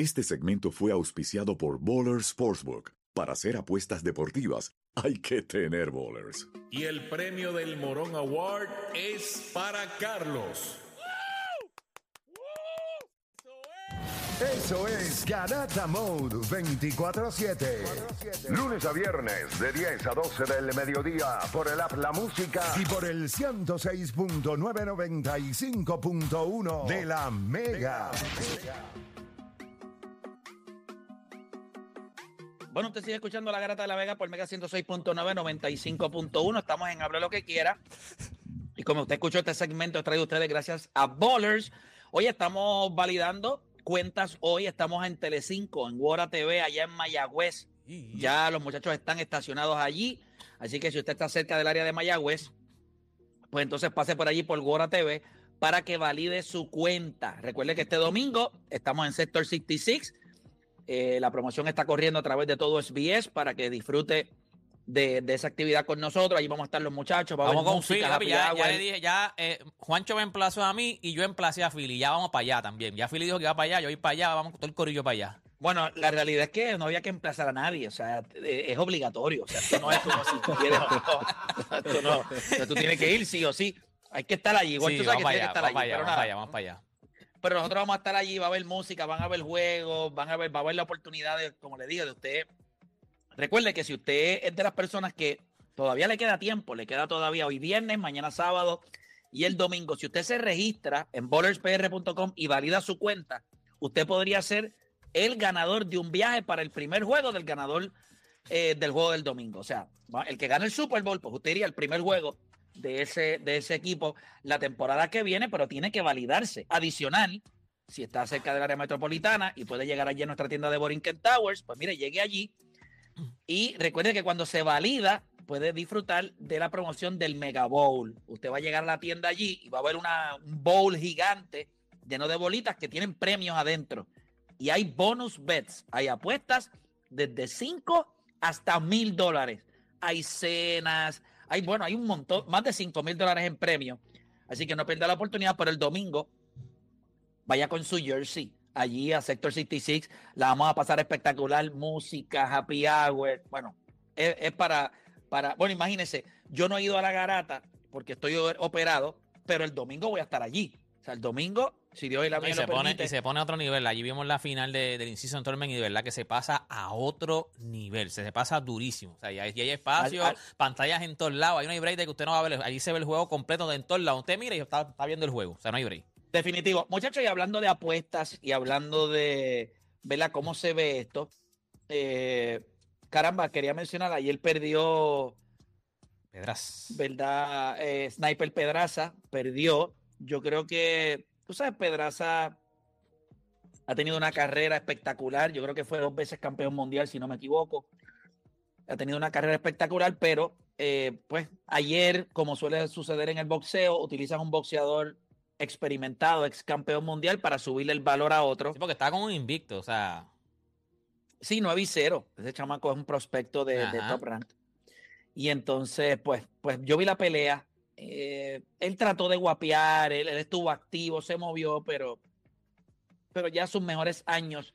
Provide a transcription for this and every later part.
Este segmento fue auspiciado por Bowler Sportsbook. Para hacer apuestas deportivas, hay que tener bowlers. Y el premio del Morón Award es para Carlos. Eso es Garata Mode 24-7. Lunes a viernes de 10 a 12 del mediodía por el app La Música y por el 106.995.1 de la Mega. Bueno, usted sigue escuchando La Garata de la Vega por Mega 106.9, 95.1. Estamos en Hable lo que quiera. Y como usted escuchó, este segmento traído a ustedes gracias a Ballers. Hoy estamos validando cuentas. Hoy estamos en Telecinco, en Guara TV, allá en Mayagüez. Ya los muchachos están estacionados allí. Así que si usted está cerca del área de Mayagüez, pues entonces pase por allí por Guara TV para que valide su cuenta. Recuerde que este domingo estamos en Sector 66 eh, la promoción está corriendo a través de todo SBS para que disfrute de, esa actividad con nosotros. Allí vamos a estar los muchachos. vamos con Philly. Ya, ya, le dije, ya eh, Juancho me emplazó a mí y yo emplacé a Philly. Ya vamos para allá también. Ya Philly dijo que va para allá, yo voy para allá, vamos con todo el corillo para allá. Bueno, la realidad es que no había que emplazar a nadie, o sea, eh, es obligatorio, o sea, esto no es como si tú quieres esto no, o sea, tú tienes que ir sí o sí, hay que estar allí, igual sí, tú sabes que allá, que estar allí, para allá, vamos para allá, vamos para allá pero nosotros vamos a estar allí, va a haber música, van a haber juegos, van a ver, va a haber la oportunidad de, como le dije, de usted. Recuerde que si usted es de las personas que todavía le queda tiempo, le queda todavía hoy viernes, mañana sábado y el domingo, si usted se registra en bowlerspr.com y valida su cuenta, usted podría ser el ganador de un viaje para el primer juego del ganador eh, del juego del domingo. O sea, el que gane el Super Bowl, pues usted iría al primer juego de ese, de ese equipo la temporada que viene, pero tiene que validarse. Adicional, si está cerca del área metropolitana y puede llegar allí nuestra tienda de Borinquen Towers, pues mire, llegue allí y recuerde que cuando se valida puede disfrutar de la promoción del Mega Bowl. Usted va a llegar a la tienda allí y va a ver una, un bowl gigante lleno de bolitas que tienen premios adentro. Y hay bonus bets, hay apuestas desde 5 hasta mil dólares. Hay cenas, hay, bueno, hay un montón, más de 5 mil dólares en premio. Así que no pierda la oportunidad, pero el domingo vaya con su jersey allí a Sector 66. La vamos a pasar espectacular. Música, happy hour. Bueno, es, para, para, bueno, imagínense, yo no he ido a la garata porque estoy operado, pero el domingo voy a estar allí. O sea, el domingo si Dios y la y se, pone, y se pone a otro nivel. Allí vimos la final de, del Inciso Tournament y de verdad que se pasa a otro nivel. Se, se pasa durísimo. O sea, y hay, hay espacio, pantallas en todos lados. Hay no hay break de que usted no va a ver. Allí se ve el juego completo de en todos lados. Usted mira y está, está viendo el juego. O sea, no hay break. Definitivo. Muchachos, y hablando de apuestas y hablando de, ¿verdad? ¿Cómo se ve esto? Eh, caramba, quería mencionar, ayer perdió... Pedraz. ¿Verdad? Eh, Sniper Pedraza perdió. Yo creo que Tú sabes, Pedraza ha tenido una carrera espectacular. Yo creo que fue dos veces campeón mundial, si no me equivoco. Ha tenido una carrera espectacular, pero eh, pues ayer, como suele suceder en el boxeo, utilizan un boxeador experimentado, ex campeón mundial, para subirle el valor a otro. porque está como un invicto, o sea. Sí, 9 y 0. Ese chamaco es un prospecto de, de, top rank. Y entonces, pues, pues yo vi la pelea. Eh, él trató de guapear, él, estuvo activo, se movió, pero, pero ya sus mejores años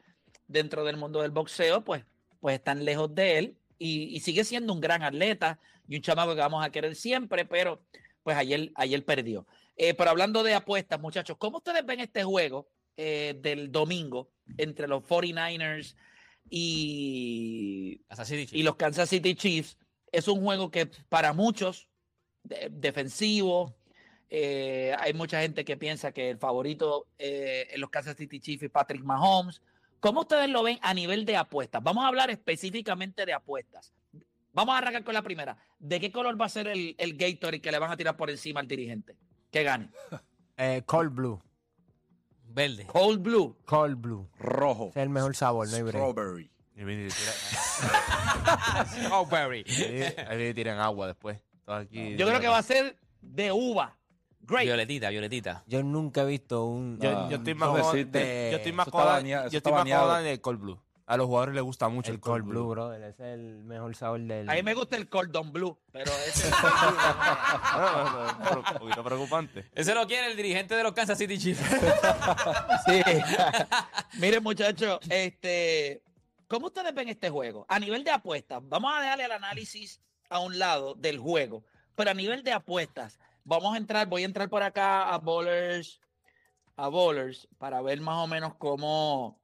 dentro del mundo del boxeo, pues, pues están lejos de él y, sigue siendo un gran atleta y un chamaco que vamos a querer siempre, pero pues ayer, ayer perdió. Eh, pero hablando de apuestas, muchachos, ¿cómo ustedes ven este juego eh, del domingo entre los 49ers y, y los Kansas City Chiefs? Es un juego que para muchos defensivo. Eh, hay mucha gente que piensa que el favorito eh, en los Kansas City Chiefs es Patrick Mahomes. ¿Cómo ustedes lo ven a nivel de apuestas? Vamos a hablar específicamente de apuestas. Vamos a arrancar con la primera. ¿De qué color va a ser el, el Gatorade que le van a tirar por encima al dirigente? Que gane. Eh, cold blue. Verde. Cold Blue. Cold Blue. Rojo. Es el mejor sabor, no hay break. Strawberry. Y viene y Strawberry. y tiran agua después. Aquí- Yo creo que va a ser de uva. Great. Violetita, violetita. Yo nunca he visto un. Yo, Ah, yo estoy más no existe. de- yo estoy más eso yo estoy más del Cold Blue. A los jugadores les gusta mucho el, el Cold Cold Blue, Blue. brother. Ese es el mejor sabor del. A mí me gusta el Cordon Blue, pero ese pero- pero Un poquito preocupante. Ese lo quiere el dirigente de los Kansas City Chiefs. Sí. Miren, muchachos, este, ¿cómo ustedes ven este juego? A nivel de apuestas, vamos a dejarle el análisis a un lado del juego, pero a nivel de apuestas, vamos a entrar, voy a entrar por acá a Bowlers, a Bowlers, para ver más o menos cómo,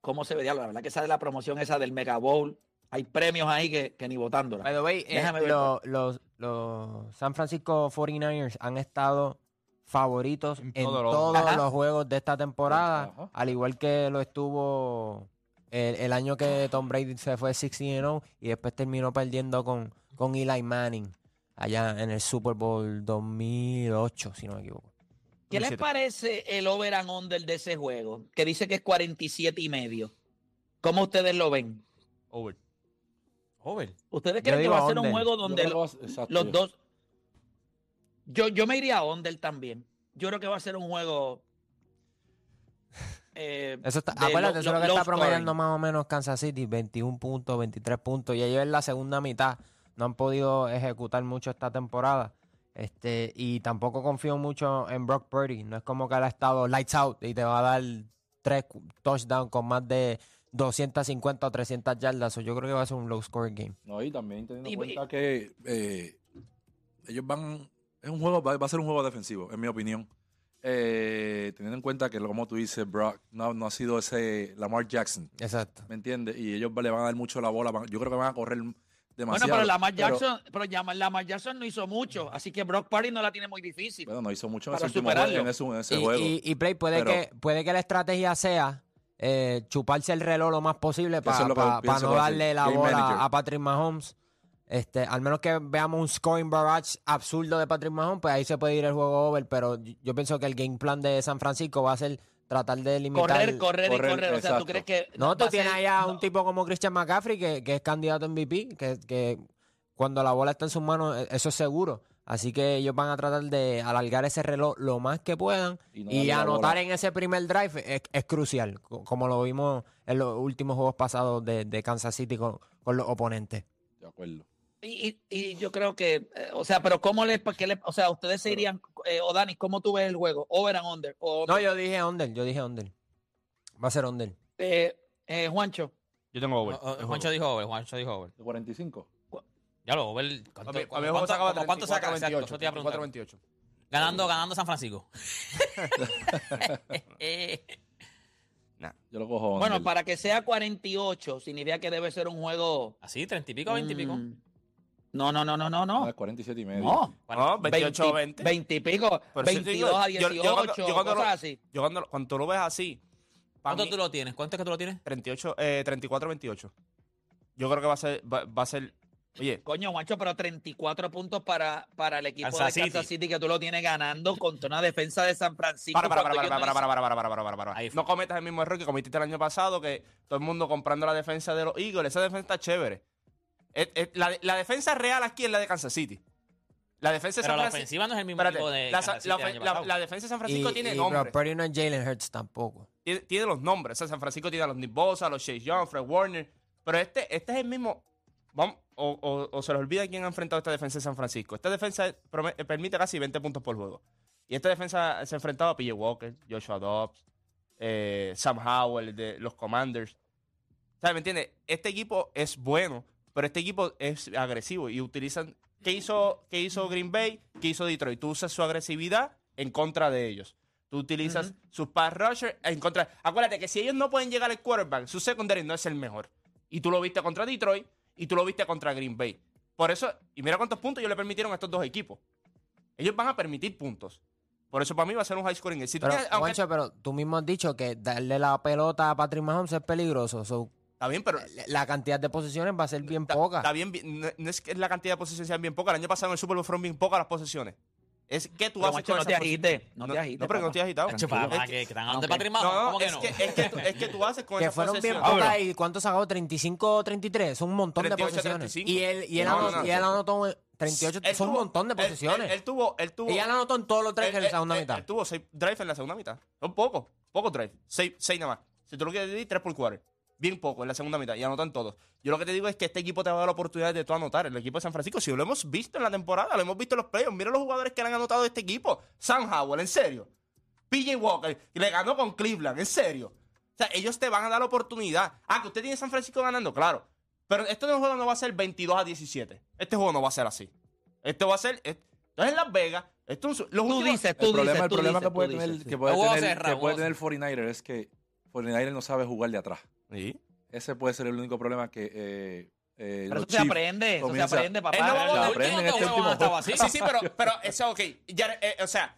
cómo se vería. La verdad que sale la promoción esa del Mega Bowl. Hay premios ahí que, que ni votándola. By the way, eh, Déjame ver. lo- los, los San Francisco 49ers han estado favoritos en, En todos los- todos Ajá. los juegos de esta temporada, Ajá. al igual que lo estuvo el, el año que Tom Brady se fue 16-0 y después terminó perdiendo con, con Eli Manning allá en el Super Bowl 2008, si no me equivoco. ¿Qué les 17. parece el over and under de ese juego? Que dice que es 47 y medio. ¿Cómo ustedes lo ven? Over. Over. ¿Ustedes creen que va a ser un juego donde lo- exacto, los yo- dos... Yo, yo me iría a under también. Yo creo que va a ser un juego... eh, Eso está, acuérdate, eso es lo que está promediando scoring. más o menos Kansas City, 21 puntos, 23 puntos, y ellos en la segunda mitad no han podido ejecutar mucho esta temporada. Este, y tampoco confío mucho en Brock Purdy. No es como que él ha estado lights out y te va a dar tres touchdowns con más de 250 o 300 yardas. So, yo creo que va a ser un low score game. No, y también teniendo en cuenta que eh, ellos van. Es un juego, va, va a ser un juego defensivo, en mi opinión. Eh, teniendo en cuenta que, como tú dices, Brock no, no ha sido ese Lamar Jackson, Exacto. ¿me entiendes? Y ellos le van a dar mucho la bola. van- yo creo que van a correr bueno, demasiado. pero Lamar pero- Jackson, pero, Llama- Lamar Jackson no hizo mucho, así que Brock Purdy no la tiene muy difícil. Bueno, no hizo mucho en para ese último juego, en ese, en ese Y, juego. y- y Play, puede, Pero- que, puede que la estrategia sea eh, chuparse el reloj lo más posible para pienso no darle la Game bola manager. a Patrick Mahomes. Este, al menos que veamos un scoring barrage absurdo de Patrick Mahomes, pues ahí se puede ir el juego over. Pero yo- pienso que el game plan de San Francisco va a ser tratar de limitar. Correr, correr, y correr, correr. O sea, ¿tú crees que No, tú tienes allá a no, un tipo como Christian McCaffrey que, que es candidato a MVP, que, que cuando la bola está en sus manos, e- eso es seguro. Así que ellos van a tratar de alargar ese reloj lo más que puedan Y no anotar en ese primer drive es, es crucial, co- como lo vimos en los últimos juegos pasados de, de Kansas City con, con los oponentes. De acuerdo. Y, y- y yo creo que, eh, o sea, pero ¿cómo le, qué le- o sea, ustedes se irían, eh, o Dani, ¿cómo tú ves el juego? Over and under. O, No, yo dije under, yo dije under. Va a ser under. eh, eh, Juancho, Yo tengo over. Juancho dijo over, Juancho dijo over. De 45. Ya lo over. ¿Cuánto, mí cuánto- el juego sacaba como cuánto saca? 34, Exacto, eso te iba a 28, preguntar. 28. Ganando, ganando San Francisco. Eh, Yo lo cojo. bueno, para que sea 48, significa que debe ser un juego. Así, 30 y pico, 20 y pico. mm, No, no, no, no, no, Ah, no. es 47 y medio. No. No, 28 o 20. 20 y pico, Pero sí te 22 digo, a yo- yo 18, cuando- yo cuando cosas lo- así. Yo cuando, cuando tú lo ves así, ¿Cuánto mí, tú lo tienes? ¿Cuánto es que tú lo tienes? 38, eh, 34-28. Yo creo que va a ser, va, va a ser, oye, Coño, Juancho, pero 34 puntos para, para el equipo Kansas de Kansas City. City que tú lo tienes ganando contra una defensa de San Francisco. para, para, para, para, para, no para, para, para, para, para. No cometas el mismo error que cometiste el año pasado, que todo el mundo comprando la defensa de los Eagles. Esa defensa está chévere. Es- es- la, la defensa real aquí es la de Kansas City. La defensa de Pero San la Francisco. ofensiva no es el mismo Espérate, tipo de la, Kansas City la- la- la defensa de San Francisco Y, tiene y nombres. Purdy no es Jalen Hurts tampoco. tiene, tiene los nombres. O sea, San Francisco tiene a los Nick Bosa, a los Chase Young, Fred Warner. Pero este, este es el mismo. Vamos, o, o- o se les olvida quién ha enfrentado esta defensa de San Francisco. Esta defensa eh, permite casi 20 puntos por juego. Y esta defensa se ha enfrentado a PJ Walker, Joshua Dobbs, eh, Sam Howell de los Commanders. ¿Sabes? ¿Me entiendes? Este equipo es bueno, pero este equipo es agresivo y utilizan. ¿Qué hizo, qué hizo Green Bay? ¿Qué hizo Detroit? Tú usas su agresividad en contra de ellos. Tú utilizas sus pass rushers en contra. Acuérdate que si ellos no pueden llegar al quarterback, su secondary no es el mejor. Y tú lo viste contra Detroit y tú lo viste contra Green Bay. Por eso, y mira cuántos puntos ellos le permitieron a estos dos equipos. Ellos van a permitir puntos. Por eso para mí va a ser un high scoring. Si Pero, tienes- aunque- Juancho, pero tú mismo has dicho que darle la pelota a Patrick Mahomes es peligroso. So, está bien, pero la cantidad de posiciones va a ser bien Está- poca. Está bien, no, no es que la cantidad de posesiones sean bien pocas. El año pasado en el Super Bowl fueron bien pocas las posesiones. Es que tú Pero, haces macho, con no te posición. agites, no te agites, No, pero que no papá. estoy agitado. Papá, No, no, ¿cómo que es no? que, es, que tú, es que tú haces con Que fueron bien pocas y ¿cuánto sacó? 35, 33. Es un montón 38, de posesiones. 35. Y él, y él, No, anotó, no, no. y él anotó 38. Él son tuvo- un montón de él- él- posesiones. Él, tuvo, él tuvo. y él anotó en todos los él- en la segunda mitad. Él tuvo seis drives en la segunda mitad. Son pocos, pocos drives. Seis, seis nada más. Si tú lo quieres decir, tres por cuatro. Bien poco en la segunda mitad y anotan todos. Yo lo que te digo es que este equipo te va a dar la oportunidad de tú anotar. El equipo de San Francisco, si lo hemos visto en la temporada, lo hemos visto en los playoffs. Mira los jugadores que le han anotado a este equipo. Sam Howell, en serio. PJ Walker, que le ganó con Cleveland, en serio. O sea, ellos te van a dar la oportunidad. Ah, que usted tiene San Francisco ganando, claro. Pero este juego no va a ser 22 a 17. Este juego no va a ser así. Este va a ser. Esto es en Las Vegas. Esto es un- los Tú últimos- dices, tú El problema, dices, el tú problema dices, que puede tener, sí. que puede tener, cerrado, que puede juego tener el 49er es que 49er no sabe jugar de atrás. Sí. Ese puede ser el único problema que eh, eh, Pero eso se aprende, eso se comienza- aprende, papá. Él no va a Se votar. Los aprende en este último así. Sí, sí, pero, pero eso, ok. Eh, o sea,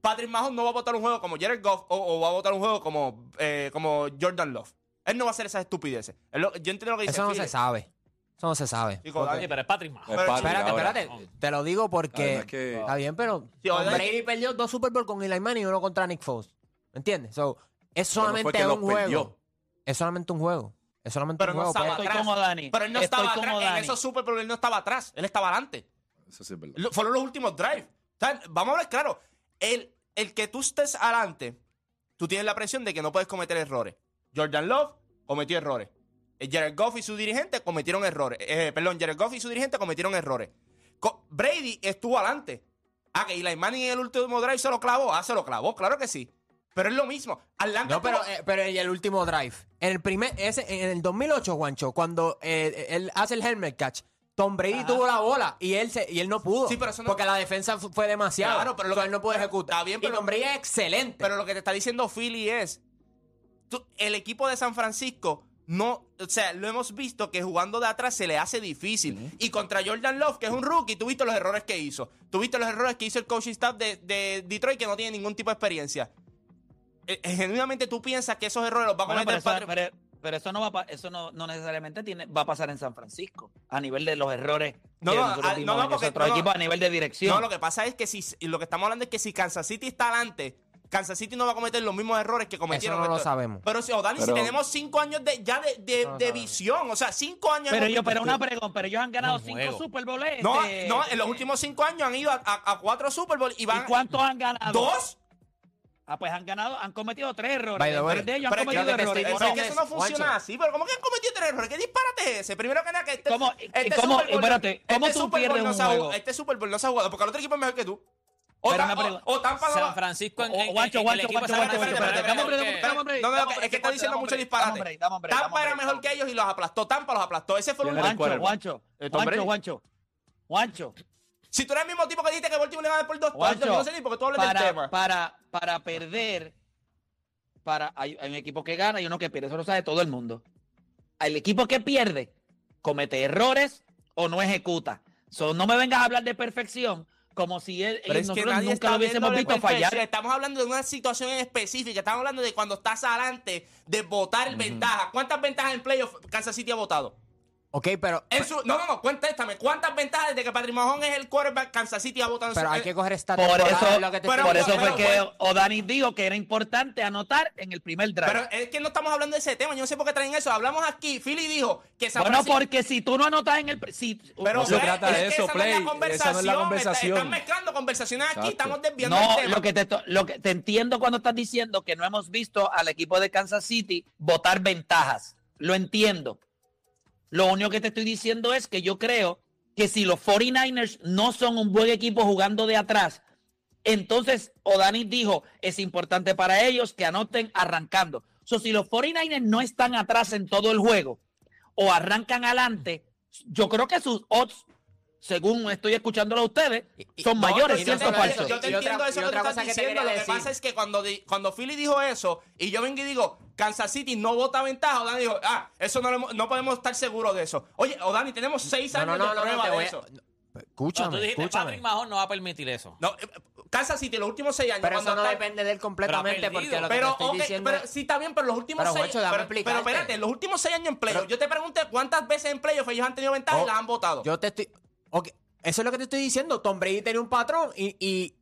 Patrick Mahomes no va a votar un juego como Jared Goff o, o va a votar un juego como, eh, como Jordan Love. Él no va a hacer esas estupideces. Él lo- yo entiendo lo que dice Eso no se sabe. Eso no se sabe. Chico, Sí, pero es Patrick Mahomes. Pero- Espérate, ahora. espérate. Te lo digo porque. Que- Está bien, pero. Sí, Brady perdió dos Super Bowl con Eli Manning y uno contra Nick Foles. ¿Me entiendes? So, es solamente un juego. perdió. Es solamente un juego. Es solamente Pero un no juego. estaba atrás. como Dani. Pero él no Estoy estaba como atrás. En Dani. esos Super Bowl él no estaba atrás. Él estaba adelante. Eso sí es verdad. Lo- Fueron los últimos drives. O sea, vamos a hablar claro. El, el que tú estés adelante, tú tienes la presión de que no puedes cometer errores. Jordan Love cometió errores. Eh, Jared Goff y su dirigente cometieron errores. Eh, perdón, Jared Goff y su dirigente cometieron errores. Co- Brady estuvo adelante. Ah, que Eli Manning en el último drive se lo clavó. Ah, se lo clavó, claro que sí. Pero es lo mismo. Atlanta No, pero, tuvo- eh, pero en el último drive. En el primer, ese, en el 2008, Juancho, cuando eh, él hace el helmet catch, Tom Brady Ajá. tuvo la bola y él se, y él no pudo. Sí, pero eso no- Porque la defensa fu- fue demasiado. Claro, pero lo que- él no pudo ejecutar. está bien, y pero- Tom Brady es excelente. Pero lo que te está diciendo Philly es, tú- el equipo de San Francisco no, o sea, lo hemos visto que jugando de atrás se le hace difícil. Y contra Jordan Love, que es un rookie, tú viste los errores que hizo. Tú viste los errores que hizo el coaching staff de, de Detroit, que no tiene ningún tipo de experiencia. Eh, eh, genuinamente tú piensas que esos errores los va a Bueno, cometer pero, eso, pero- pero eso no va a eso no, no necesariamente tiene, va a pasar en San Francisco a nivel de los errores No, que no, nosotros ah, no, no, porque- no. equipos a nivel de dirección. No, lo que pasa es que si y lo que estamos hablando es que si Kansas City está adelante, Kansas City no va a cometer los mismos errores que Eso cometieron. no lo sabemos. Pero si, O'Dani, si tenemos cinco años de, ya de, de- No lo de sabemos. visión, o sea, cinco años. pero yo, pero una pregunta, pero ellos han ganado cinco juego. Super Bowls. No, este, no, en los últimos cinco años han ido a, a- a cuatro Super Bowl y ¿Y van. cuántos han ganado? ¿Dos? Ah, pues han ganado, han cometido tres errores. Way, Tres de ellos han cometido que errores. estoy Pero es que eso no funciona Juancho. así. Pero ¿cómo que han cometido tres errores? ¿Qué disparate es ese? Primero que nada, que este, ¿Cómo- este y cómo- Super Bowl- espérate, cómo este tú Super pierdes no un se ha juego? jugado- Este Super Bowl no se ha jugado porque el otro equipo es mejor que tú. O, Ta- o- o Tampa San Francisco en, O- en- Guancho, el Guancho, Guancho, Guancho, es que está diciendo mucho disparate. Tampa era mejor que ellos y los aplastó. Tampa los aplastó. Ese fue el Tom Juancho, Brady. Juancho, Juancho, Si tú eres el mismo tipo que dijiste que Baltimore le iba a dar por dos yo no sé ni porque tú hablas del para, tema. para, para perder, para, hay, hay un equipo que gana y uno que pierde, eso lo sabe todo el mundo. El equipo que pierde comete errores o no ejecuta. So, no me vengas a hablar de perfección como si él, Pero es que nosotros nadie nunca lo hubiésemos visto fallar. Estamos hablando de una situación en específica. Estamos hablando de cuando estás adelante, de votar ventaja. ¿Cuántas ventajas en playoff Kansas City ha votado? Ok, pero, no, no, no, contéstame. ¿Cuántas ventajas desde que Patrick Mahomes es el quarterback Kansas City ha votado en pero hay que coger esta Por eso, es lo que te pero- por eso fue que O'Dani dijo que era importante anotar en el primer drive. Pero es que no estamos hablando de ese tema. Yo no sé por qué traen eso. Hablamos aquí. Philly dijo que San bueno, Francisco- porque si tú no anotas en el... Si, Pero No se trata es de eso, esa no es Play. la Esa no es la conversación. conversación. Están mezclando conversaciones aquí. Exacto. Estamos desviando el No, tema. lo que, te, lo que te entiendo cuando estás diciendo que no hemos visto al equipo de Kansas City votar ventajas. Lo entiendo. Lo único que te estoy diciendo es que yo creo que si los 49ers no son un buen equipo jugando de atrás, entonces O'Dani dijo, es importante para ellos que anoten arrancando. So, si los 49ers no están atrás en todo el juego o arrancan adelante, yo creo que sus odds, según estoy escuchándolo a ustedes, son No, mayores, yo ¿cierto te o entiendo- falso? Yo te entiendo eso que tú otra estás cosa que te diciendo. Lo que pasa es que cuando, cuando Philly dijo eso y yo vengo y digo, Kansas City no vota ventaja, O'Dani dijo, ah, eso no, lo no podemos estar seguros de eso. Oye, O'Dani, tenemos seis años no, no, de prueba de a- eso. No, Escúchame, tú dijiste, escúchame. Patrick Mahomes no va a permitir eso. No, eh, Kansas City, los últimos seis años. Pero cuando eso no está- depende de él completamente porque lo que Pero, te estoy ok, diciendo pero sí está bien, pero los últimos Pero, seis déjame pero, pero espérate, los últimos seis años en playoff, yo te pregunté cuántas veces en playoff ellos han tenido ventaja Oh, y las han votado. Yo te estoy. Ok, Eso es lo que te estoy diciendo. Tom Brady tenía un patrón y, y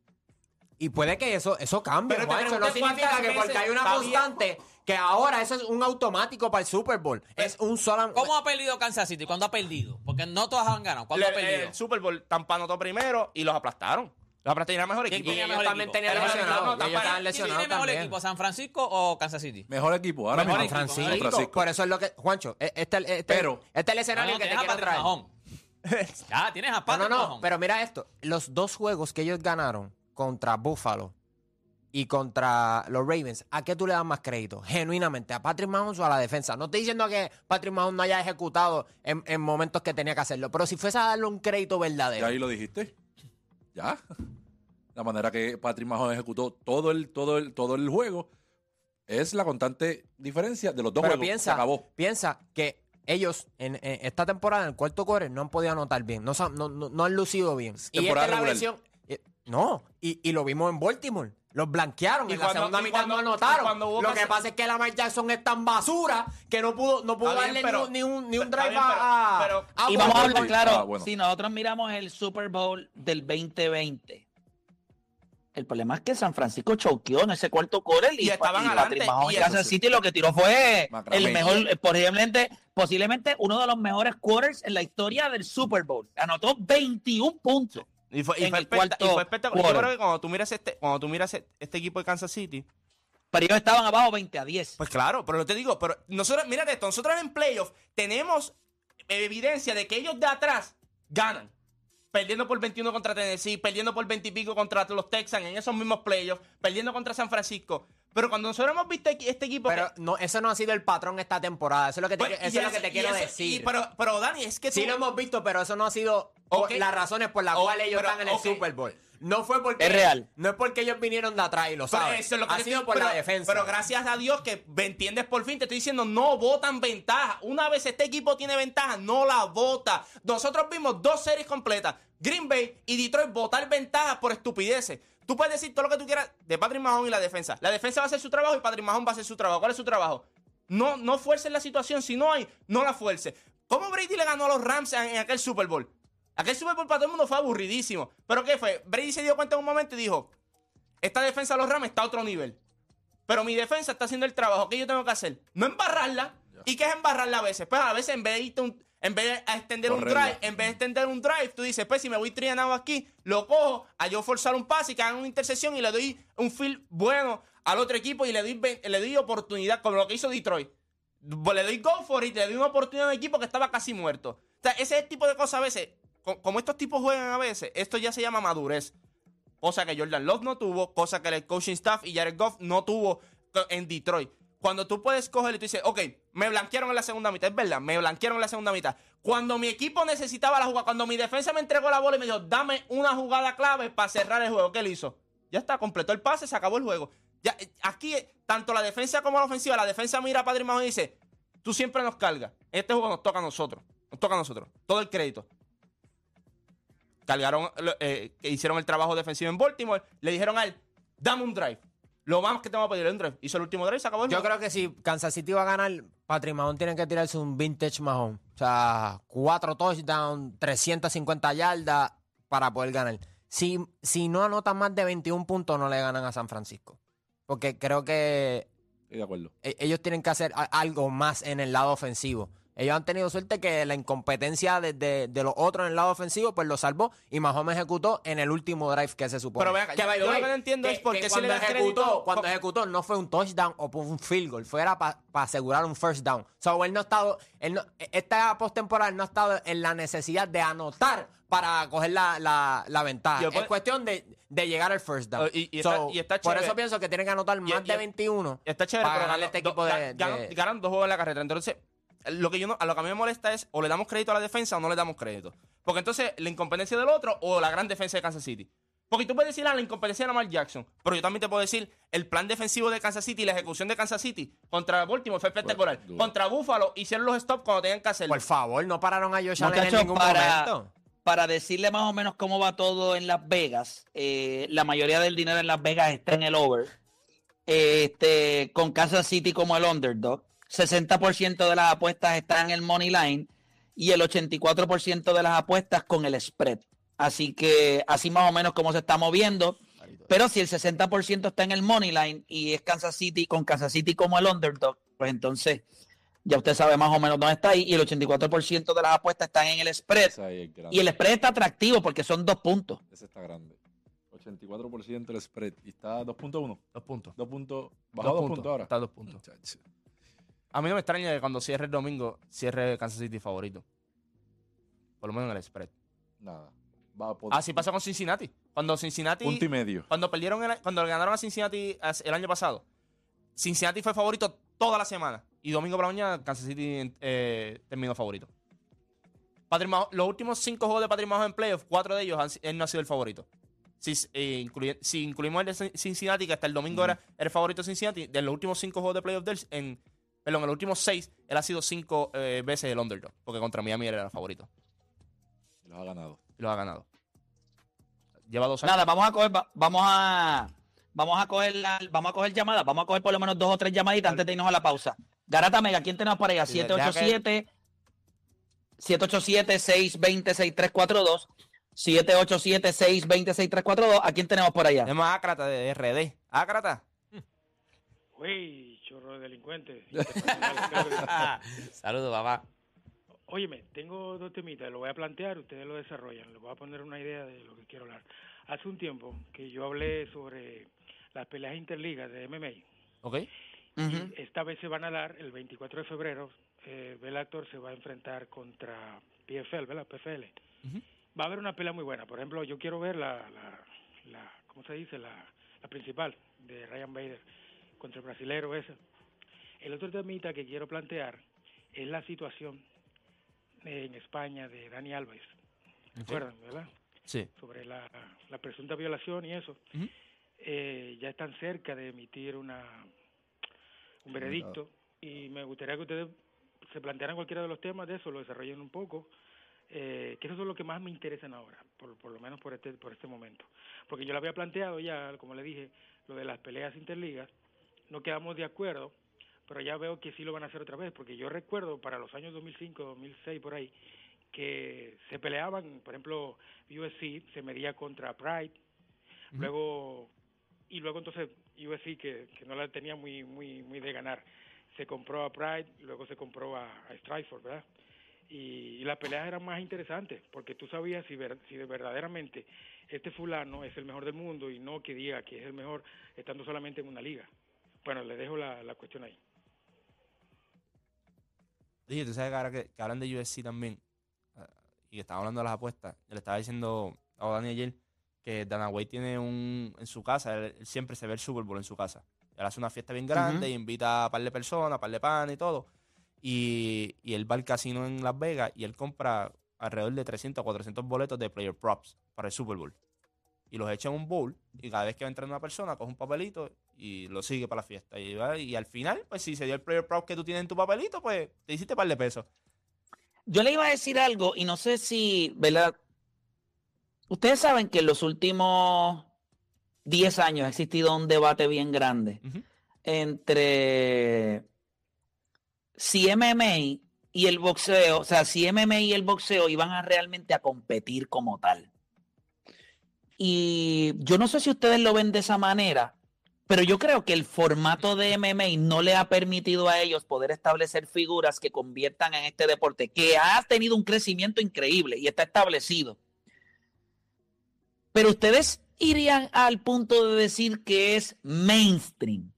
Y puede que eso, eso cambie, Pero Juancho. No significa que porque hay una bien. constante, que ahora eso es un automático para el Super Bowl. Es un solo... ¿Cómo ha perdido Kansas City? ¿Cuándo ha perdido? Porque no todas han ganado. ¿Cuándo ha perdido? el Super Bowl, Tampa anotó primero y los aplastaron. Los aplastaron era mejor ¿Quién equipo. tenía ellos mejor también equipo? tenían Pero lesionados, no, no, ellos Tampa- estaban ¿Quién lesionados tiene mejor también. equipo? ¿San Francisco o Kansas City? Mejor equipo. Ahora Mejor mismo. equipo, Francisco. Por eso es lo que... Juancho, e- este, este, Pero- este es el escenario no, que te quiero traer. ya, tienes a No, Patrick no, no, Mahomes. pero mira esto. Los dos juegos que ellos ganaron contra Buffalo y contra los Ravens, ¿a qué tú le das más crédito? Genuinamente, ¿a Patrick Mahomes o a la defensa? No estoy diciendo que Patrick Mahomes no haya ejecutado en, en momentos que tenía que hacerlo, pero si fuese a darle un crédito Ya verdadero. ahí lo dijiste. Ya. La manera que Patrick Mahomes ejecutó todo el, todo el, todo el juego es la constante diferencia de los dos Pero juegos. Se piensa, acabó. piensa que ellos en, en esta temporada, en el cuarto quarter, no han podido anotar bien, no, no, no- no han lucido bien. Y esta Temporada es la regular. versión. eh, No, y, y lo vimos en Baltimore. Los blanquearon Y en la cuando- segunda y mitad cuando- no y anotaron. cuando hubo Lo que pasa es que Lamar Jackson es tan basura que no pudo, no pudo Está bien, darle pero- ni, un, ni un está drive bien, pero- a, pero- a Y vamos a hablar claro, Ah, bueno. si nosotros miramos el Super Bowl del 2020, el problema es que San Francisco choqueó en ese cuarto quarter y, Y estaban y adelante, y Kansas sí. City lo que tiró fue Macramé. el mejor, eh, posiblemente, posiblemente uno de los mejores quarters en la historia del Super Bowl. Anotó 21 puntos. Y fue, y fue fue espectacular. Yo creo que cuando tú miras este, cuando tú miras este equipo de Kansas City, Pero ellos estaban abajo 20 a 10. pues claro, pero te digo, pero nosotros, mírate esto, nosotros en playoff tenemos evidencia de que ellos de atrás ganan. Perdiendo por 21 contra Tennessee, perdiendo por 20 y pico contra los Texans en esos mismos playoffs, perdiendo contra San Francisco. Pero cuando nosotros hemos visto este equipo. Pero que- no, eso no ha sido el patrón esta temporada. Eso es lo que te, Pues, eso es lo que te quiero eso- y- decir. pero, pero Dani, es que Sí tú- lo hemos visto, pero eso no ha sido por las razones por las Oh, cuales ellos pero, están en el. Super Bowl. No fue porque Es real. No es porque ellos vinieron de atrás y lo saben. eso es lo que ha te sido por pero, la defensa. Pero gracias a Dios que me entiendes por fin, te estoy diciendo, no votan ventaja. Una vez este equipo tiene ventaja, no la vota. Nosotros vimos dos series completas, Green Bay y Detroit votar ventaja por estupideces. Tú puedes decir todo lo que tú quieras de Patrick Mahomes y la defensa. La defensa va a hacer su trabajo y Patrick Mahomes va a hacer su trabajo. ¿Cuál es su trabajo? No, no fuerces la situación. Si no hay, no la fuerces. ¿Cómo Brady le ganó a los Rams en, en aquel Super Bowl? Aquel Super Bowl para todo el mundo fue aburridísimo. ¿Pero qué fue? Brady se dio cuenta en un momento y dijo, esta defensa de los Rams está a otro nivel. Pero mi defensa está haciendo el trabajo que yo tengo que hacer. No embarrarla. ¿Y qué es embarrarla a veces? Pues a veces en vez de, irte un- en vez de extender un drive, en vez de extender un drive, tú dices, pues si me voy trianado aquí, lo cojo a yo forzar un pase y que hagan una intercepción y le doy un field bueno al otro equipo y le doy, le doy oportunidad, como lo que hizo Detroit. Le doy go for it, le doy una oportunidad a un equipo que estaba casi muerto. O sea, ese tipo de cosas a veces, como estos tipos juegan a veces, esto ya se llama madurez. Cosa que Jordan Love no tuvo, cosa que el coaching staff y Jared Goff no tuvo en Detroit. Cuando tú puedes coger y tú dices, ok, me blanquearon en la segunda mitad, es verdad, me blanquearon en la segunda mitad. Cuando mi equipo necesitaba la jugada, cuando mi defensa me entregó la bola y me dijo, dame una jugada clave para cerrar el juego, ¿qué le hizo? Ya está, completó el pase, se acabó el juego. Ya, eh, aquí, eh, tanto la defensa como la ofensiva, la defensa mira a Padre Mahomes y dice, tú siempre nos cargas. Este juego nos toca a nosotros, nos toca a nosotros, todo el crédito cargaron, eh, que hicieron el trabajo defensivo en Baltimore, le dijeron a él, dame un drive. Lo más que te vamos a pedir es un drive. Hizo el último drive y se acabó el Yo creo que si Kansas City va a ganar, Patrick Mahomes tiene que tirarse un vintage Mahomes. O sea, cuatro touchdowns, 350 yardas para poder ganar. Si, si no anotan más de 21 puntos, no le ganan a San Francisco. Porque creo que Estoy de acuerdo. e- ellos tienen que hacer algo más en el lado ofensivo. Ellos han tenido suerte que la incompetencia de, de- de los otros en el lado ofensivo pues lo salvó y Mahomes ejecutó en el último drive que se supone. Pero ven acá, Que, yo- yo lo que no entiendo es por qué se le cuando da ejecutó, crédito- cuando ejecutó no fue un touchdown o un field goal, fuera para asegurar un first down. So, él no ha estado, él no- esta postemporada no ha estado en la necesidad de anotar para coger la, la, la ventaja. Yo es cuestión de, de llegar al first down. Oh, y- y está- So, y está por eso pienso que tienen que anotar más y- de 21 Está chévere, para ganarle este do- equipo de, de- ganan dos juegos en la carrera. Entonces, lo que yo no, a lo que a mí me molesta es o le damos crédito a la defensa o no le damos crédito. Porque entonces la incompetencia del otro o la gran defensa de Kansas City. Porque tú puedes decir ah, la incompetencia de Lamar Jackson, pero yo también te puedo decir el plan defensivo de Kansas City y la ejecución de Kansas City contra Baltimore fue espectacular. duro. contra Buffalo hicieron los stops cuando tenían que hacerlo. Por favor, no pararon a Josh Allen en ningún para, momento. para decirle más o menos cómo va todo en Las Vegas, eh, la mayoría del dinero en Las Vegas está en el over. Este, con Kansas City como el underdog. 60% de las apuestas están en el money line y el 84% de las apuestas con el spread. Así que así más o menos como se está moviendo. Pero si el 60% está en el money line y es Kansas City con Kansas City como el underdog, pues entonces ya usted sabe más o menos dónde está ahí y el 84% de las apuestas están en el spread. Es. Y el spread está atractivo porque son dos puntos. Ese está grande. 84% el spread. Y está 2.1. Dos puntos. 2 puntos. Dos Bajado 2 puntos ahora. Está a dos puntos. A mí no me extraña que cuando cierre el domingo, cierre Kansas City favorito. Por lo menos en el spread. Nada. Va a Así pasó con Cincinnati. Cuando Cincinnati. punto y medio. Cuando perdieron el- cuando le ganaron a Cincinnati el año pasado, Cincinnati fue favorito toda la semana. Y domingo por la mañana, Kansas City eh, terminó favorito. Patrick Mahomes- los últimos cinco juegos de Patrick Mahomes en playoff, cuatro de ellos, han él no ha sido el favorito. Si, eh, incluye- si incluimos el de Cin- Cincinnati, que hasta el domingo era, era el favorito de Cincinnati, de los últimos cinco juegos de playoff de él, en, perdón, en los últimos seis, él ha sido cinco eh, veces el underdog. Porque contra Miami él era el favorito. Los ha ganado. Y lo ha ganado. Lleva dos años. Nada, vamos a coger, va- vamos a vamos a coger la- vamos a coger llamadas, vamos a coger por lo menos dos o tres llamaditas antes de irnos a la pausa. Garata Mega, ¿quién tenemos para allá? Sí, deja 787 787 620 6342 787 620 6342 ¿A quién tenemos por allá? Tenemos a Ácrata de RD. Ácrata. Güey, chorro de delincuentes. Saludos, papá. Óyeme, tengo dos temitas, lo voy a plantear, ustedes lo desarrollan, les voy a poner una idea de lo que quiero hablar. Hace un tiempo que yo hablé sobre las peleas interligas de MMA. ¿Ok? Esta vez se van a dar el 24 de febrero. Eh, Bellator se va a enfrentar contra PFL, ¿verdad? PFL. Va a haber una pelea muy buena. Por ejemplo, yo quiero ver la, la, la ¿cómo se dice? La, la principal de Ryan Bader contra el brasilero ese. El otro temita que quiero plantear es la situación en España de Dani Alves. ¿Recuerdan, verdad? Sí. sobre la, la presunta violación y eso, eh, ya están cerca de emitir una un veredicto y me gustaría que ustedes se plantearan cualquiera de los temas de eso, lo desarrollen un poco, eh, que eso es lo que más me interesan ahora, por, por lo menos por este, por este momento. Porque yo lo había planteado ya, como le dije, lo de las peleas interligas, no quedamos de acuerdo, pero ya veo que sí lo van a hacer otra vez, porque yo recuerdo para los años 2005, 2006, por ahí, que se peleaban, por ejemplo, USC se medía contra Pride, luego y luego entonces USC que, que no la tenía muy muy muy de ganar, se compró a Pride, luego se compró a, a Strikeforce, ¿verdad? Y, y las peleas eran más interesantes porque tú sabías si, ver- si de verdaderamente este fulano es el mejor del mundo y no que diga que es el mejor estando solamente en una liga. Bueno, le dejo la, la cuestión ahí. Dije, tú sabes que ahora que, que hablan de UFC también, ah, y que estaba hablando de las apuestas, yo le estaba diciendo a Dani ayer que Dana White tiene un, en su casa, él, él siempre se ve el Super Bowl en su casa. Él hace una fiesta bien grande y invita a par de personas, a par de pan y todo. Y, y él va al casino en Las Vegas y él compra alrededor de 300 o 400 boletos de player props para el Super Bowl. Y los echa en un bowl y cada vez que va a entrar una persona coge un papelito y lo sigue para la fiesta. Y, va- y al final, pues si se dio el player prop que tú tienes en tu papelito, pues te hiciste par de pesos. Yo le iba a decir algo y no sé si, ¿verdad? Ustedes saben que en los últimos 10 años ha existido un debate bien grande Ujú. entre si MMA y el boxeo, o sea, si MMA y el boxeo iban a realmente a competir como tal. Y yo no sé si ustedes lo ven de esa manera, pero yo creo que el formato de MMA no le ha permitido a ellos poder establecer figuras que conviertan en este deporte, que ha tenido un crecimiento increíble y está establecido. Pero ustedes irían al punto de decir que es mainstream.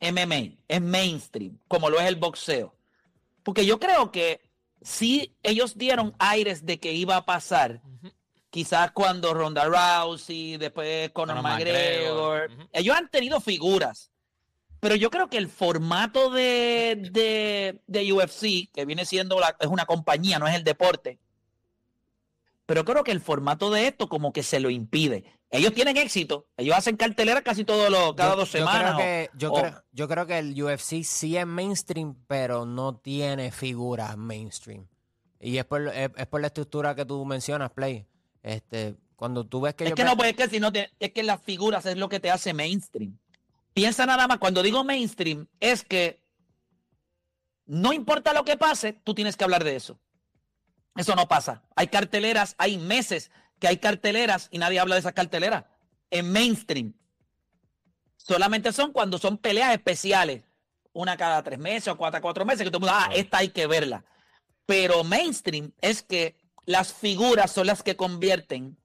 MMA es mainstream, como lo es el boxeo. Porque yo creo que si ellos dieron aires de que iba a pasar, quizás cuando Ronda Rousey, después Conor, Conor McGregor, ellos han tenido figuras. Pero yo creo que el formato de, de, de UFC, que viene siendo la- es una compañía, no es el deporte, pero creo que el formato de esto como que se lo impide. Ellos tienen éxito, ellos hacen cartelera casi todos los, cada Yo- dos yo semanas. Creo que, yo, o- creo, yo creo que el UFC sí es mainstream, pero no tiene figuras mainstream. Y es por, es, es por la estructura que tú mencionas, Play. Este, cuando tú ves que es que no, pues es que si no te- es que las figuras es lo que te hace mainstream. Piensa nada más, cuando digo mainstream, es que no importa lo que pase, tú tienes que hablar de eso. Eso no pasa. Hay carteleras, hay meses que hay carteleras y nadie habla de esas carteleras. en mainstream solamente son cuando son peleas especiales. Una cada tres meses o cuatro, cuatro meses, que todo el mundo, ah, esta hay que verla. Pero mainstream es que las figuras son las que convierten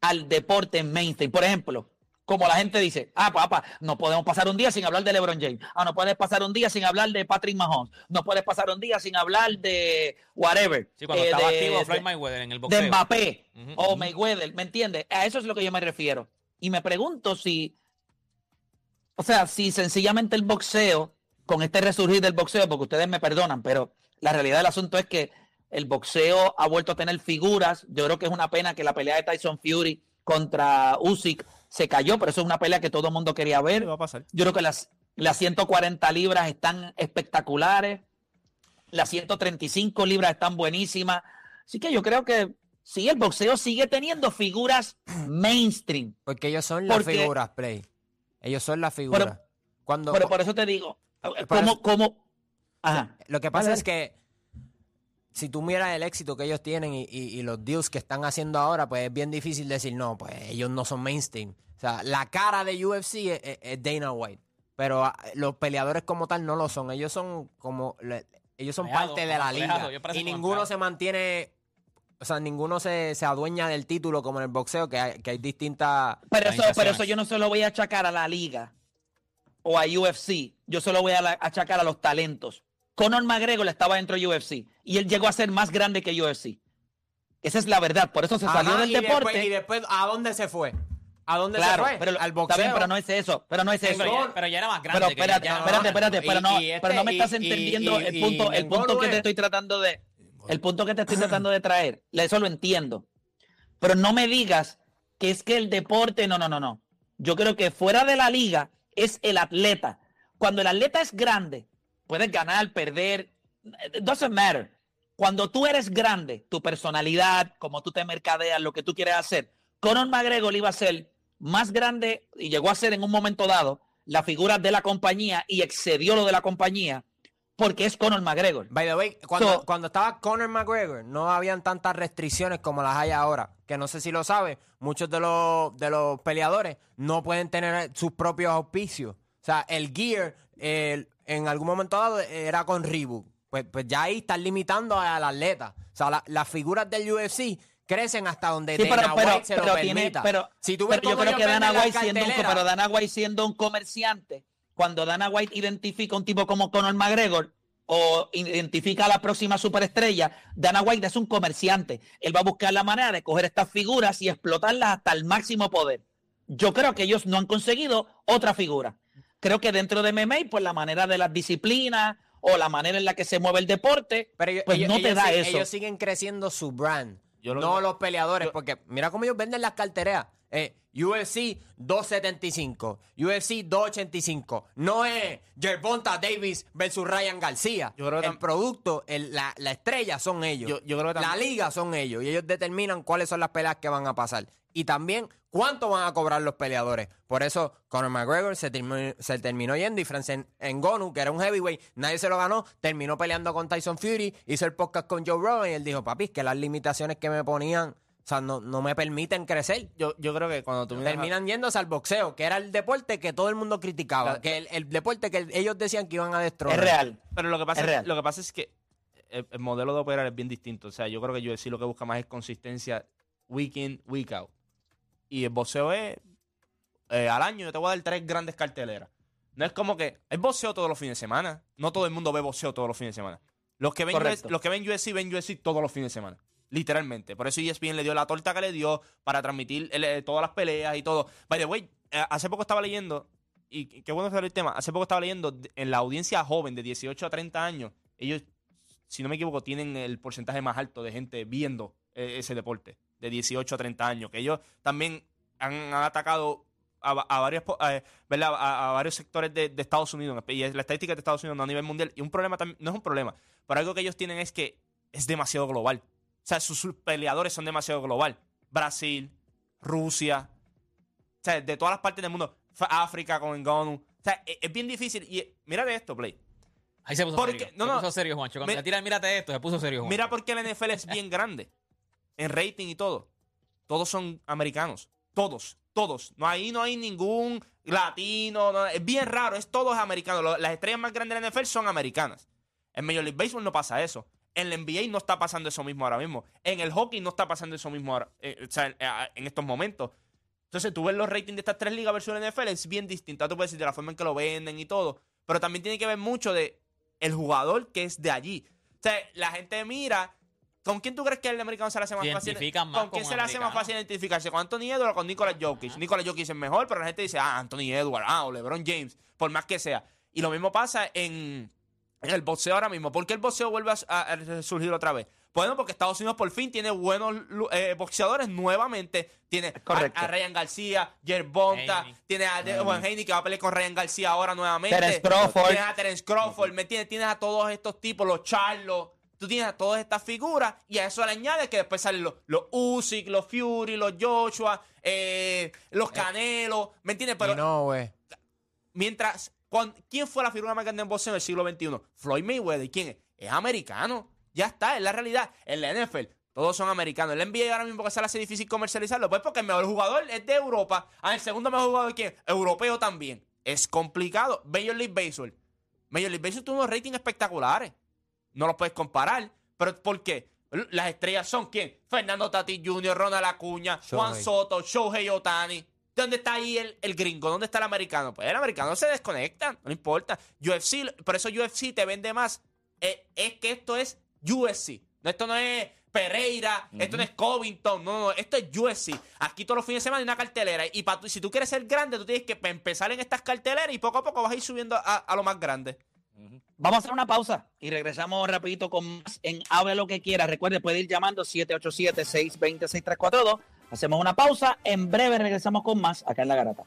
al deporte en mainstream. Por ejemplo, como la gente dice, ah, papá, no podemos pasar un día sin hablar de LeBron James. Ah, no puedes pasar un día sin hablar de Patrick Mahomes. No puedes pasar un día sin hablar de whatever. Sí, cuando eh, estaba de- activo Floyd Mayweather en el boxeo. de Mbappé o. Mayweather, ¿me entiendes? A eso es lo que yo me refiero. Y me pregunto si, o sea, si sencillamente el boxeo, con este resurgir del boxeo, porque ustedes me perdonan, pero la realidad del asunto es que el boxeo ha vuelto a tener figuras. Yo creo que es una pena que la pelea de Tyson Fury contra Usyk se cayó, pero eso es una pelea que todo el mundo quería ver. ¿Qué va a pasar? Yo creo que las, las 140 libras están espectaculares. Las 135 libras están buenísimas. Así que yo creo que sí, el boxeo sigue teniendo figuras mainstream. Porque ellos son las Porque- figuras, Play. Ellos son las figuras. Cuando, Pero por eso te digo, Por ¿cómo, eso- cómo? Ajá. Lo que pasa Dale, es que si tú miras el éxito que ellos tienen y, y- y los deals que están haciendo ahora, pues es bien difícil decir, no, pues ellos no son mainstream. O sea, la cara de UFC es, es- es Dana White. Pero ah, los peleadores como tal no lo son. Ellos son como... le- ellos son parte de la liga. Y ninguno se mantiene... O sea, ninguno se, se adueña del título como en el boxeo, que hay, que hay distintas... Pero eso, pero eso yo no se lo voy a achacar a la liga o a UFC. Yo se lo voy a la- achacar a los talentos. Conor McGregor estaba dentro de UFC y él llegó a ser más grande que UFC. Esa es la verdad. Por eso se salió del y deporte. Después, y después, ¿a dónde se fue? ¿A dónde claro, se fue? pero, Al está boxeo. bien, pero no es eso. Pero no es eso. Pero ya, pero ya era más grande. Pero que espérate, ya- espérate, espérate, y- pero no, y este- pero no me estás y- entendiendo y- el punto, y el punto que es- te estoy tratando de, el punto que te estoy tratando de traer. Eso lo entiendo. Pero no me digas que es que el deporte, no, no, no, no. Yo creo que fuera de la liga es el atleta. Cuando el atleta es grande, puedes ganar, perder, it doesn't matter. Cuando tú eres grande, tu personalidad, como tú te mercadeas, lo que tú quieres hacer, Conor McGregor iba a ser más grande y llegó a ser en un momento dado la figura de la compañía y excedió lo de la compañía porque es Conor McGregor. By the way, cuando, So- cuando estaba Conor McGregor, no habían tantas restricciones como las hay ahora. Que no sé si lo sabes, muchos de los, de los peleadores no pueden tener sus propios auspicios. O sea, el gear el- en algún momento dado era con Reebok. Pues, pues ya ahí están limitando al atleta. O sea, la- las figuras del UFC crecen hasta donde Sí, Dana pero, pero, White se lo pero tiene- permita. pero- si tú ves yo creo que Dana White siendo un, pero Dana White siendo un comerciante, cuando Dana White identifica un tipo como Conor McGregor o identifica a la próxima superestrella, Dana White es un comerciante. Él va a buscar la manera de coger estas figuras y explotarlas hasta el máximo poder. Yo creo que ellos no han conseguido otra figura. Creo que dentro de MMA, pues la manera de las disciplinas o la manera en la que se mueve el deporte, Pero ellos, pues ellos- no te ellos da eso. ellos siguen creciendo su brand. Yo lo no que- los peleadores, porque mira cómo ellos venden las carteras. Eh, UFC 275, UFC 285. No es Gervonta Davis versus Ryan García. Yo creo que el tam- producto, el- la, la estrella son ellos. Yo- yo creo que tam- la liga son ellos. Y ellos determinan cuáles son las peleas que van a pasar. Y también cuánto van a cobrar los peleadores. Por eso Conor McGregor se terminó, se terminó yendo y Francis Ngannou, que era un heavyweight, nadie se lo ganó, terminó peleando con Tyson Fury, hizo el podcast con Joe Rogan y él dijo, papi, es que las limitaciones que me ponían, o sea, no, no me permiten crecer. Yo, yo creo que cuando tú Terminan yéndose al boxeo, que era el deporte que todo el mundo criticaba, La- que el, el deporte que ellos decían que iban a destruir. es real. Pero lo que pasa Es lo que pasa es que el, el modelo de operar es bien distinto. O sea, yo creo que UFC lo que busca más es consistencia week in, week out. Y el boxeo es eh, al año yo te voy a dar tres grandes carteleras. No es como que es boxeo todos los fines de semana. No todo el mundo ve boxeo todos los fines de semana. Los que ven. UFC, los que ven UFC ven UFC todos los fines de semana. Literalmente. Por eso ESPN le dio la torta que le dio para transmitir eh, todas las peleas y todo. By the way, eh, hace poco estaba leyendo, y qué bueno que salió el tema, hace poco estaba leyendo en la audiencia joven de 18 a 30 años, ellos, si no me equivoco, tienen el porcentaje más alto de gente viendo eh, ese deporte, de 18 a 30 años, que ellos también han, han atacado a, a varios, eh. A, a varios sectores de, de Estados Unidos, y es la estadística de Estados Unidos no a nivel mundial, y un problema también, no es un problema, pero algo que ellos tienen es que es demasiado global. O sea, sus, sus peleadores son demasiado global. Brasil, Rusia, o sea, de todas las partes del mundo. África con Ngannou. O sea, es, es bien difícil. Y mira esto, Play. Ahí se puso Porque- serio. no, se no. puso serio, Juancho. Cuando mírate esto, se puso serio, Juancho. Mira por qué la NFL es bien grande. En rating y todo. Todos son americanos. Todos. todos. No, ahí no hay ningún latino. no, es bien raro. Es todos americanos. Las estrellas más grandes de la NFL son americanas. En Major League Baseball no pasa eso. En la NBA no está pasando eso mismo ahora mismo. En el hockey no está pasando eso mismo ahora, eh, o sea, eh, en estos momentos. Entonces tú ves los ratings de estas tres ligas versus la NFL, es bien distinto. Tú puedes decir de la forma en que lo venden y todo. Pero también tiene que ver mucho de el jugador que es de allí. O sea, la gente mira. ¿Con quién tú crees que el americano se le hace más fácil? más ¿Con quién se le hace más fácil identificarse? ¿Con Anthony Edwards o con Nicolas Jokic? Nicolas Jokic es mejor, pero la gente dice, ah, Anthony Edwards, ah, o LeBron James, por más que sea. Y lo mismo pasa en, en el boxeo ahora mismo. ¿Por qué el boxeo vuelve a, a- a surgir otra vez? Bueno, porque Estados Unidos por fin tiene buenos eh, boxeadores nuevamente. Tiene a, Ryan García, Yerbonta, Haney. tiene a Devon Haney que va a pelear con Ryan García ahora nuevamente. Terence Crawford. Tienes a Terence Crawford, ¿me entiendes? Tienes a todos estos tipos, los Charlos. Tú tienes a todas estas figuras y a eso le añades que después salen los, los Usyk, los Fury, los Joshua, eh, los Canelo, ¿me entiendes? Pero y no, güey. mientras, cuan- ¿quién fue la figura más grande en boxeo en el siglo XXI? Floyd Mayweather. ¿Quién es? Es americano. Ya está, es la realidad. En la NFL, todos son americanos. En la NBA ahora mismo que se le hace difícil comercializarlo, pues porque el mejor jugador es de Europa. Ah, el segundo mejor jugador, ¿quién? Europeo también. Es complicado. Major League Baseball. Major League Baseball tuvo unos ratings espectaculares. No los puedes comparar. ¿Pero por qué? Las estrellas son quién? Fernando Tati Jr., Ronald Acuña, Juan. Soto, Shohei Otani. ¿Dónde está ahí el, el gringo? ¿Dónde está el americano? Pues el americano se desconecta, no importa. UFC, por eso UFC te vende más. Eh, es que esto es UFC. No, esto no es Pereira, esto no es Covington, no, no, esto es UFC. Aquí todos los fines de semana hay una cartelera. Y pa tú- si tú quieres ser grande, tú tienes que pe- empezar en estas carteleras y poco a poco vas a ir subiendo a, a lo más grande. Vamos a hacer una pausa y regresamos rapidito con más en Hable lo que quiera. Recuerde, puede ir llamando 787-620-6342. Hacemos una pausa. En breve regresamos con más acá en La Garata.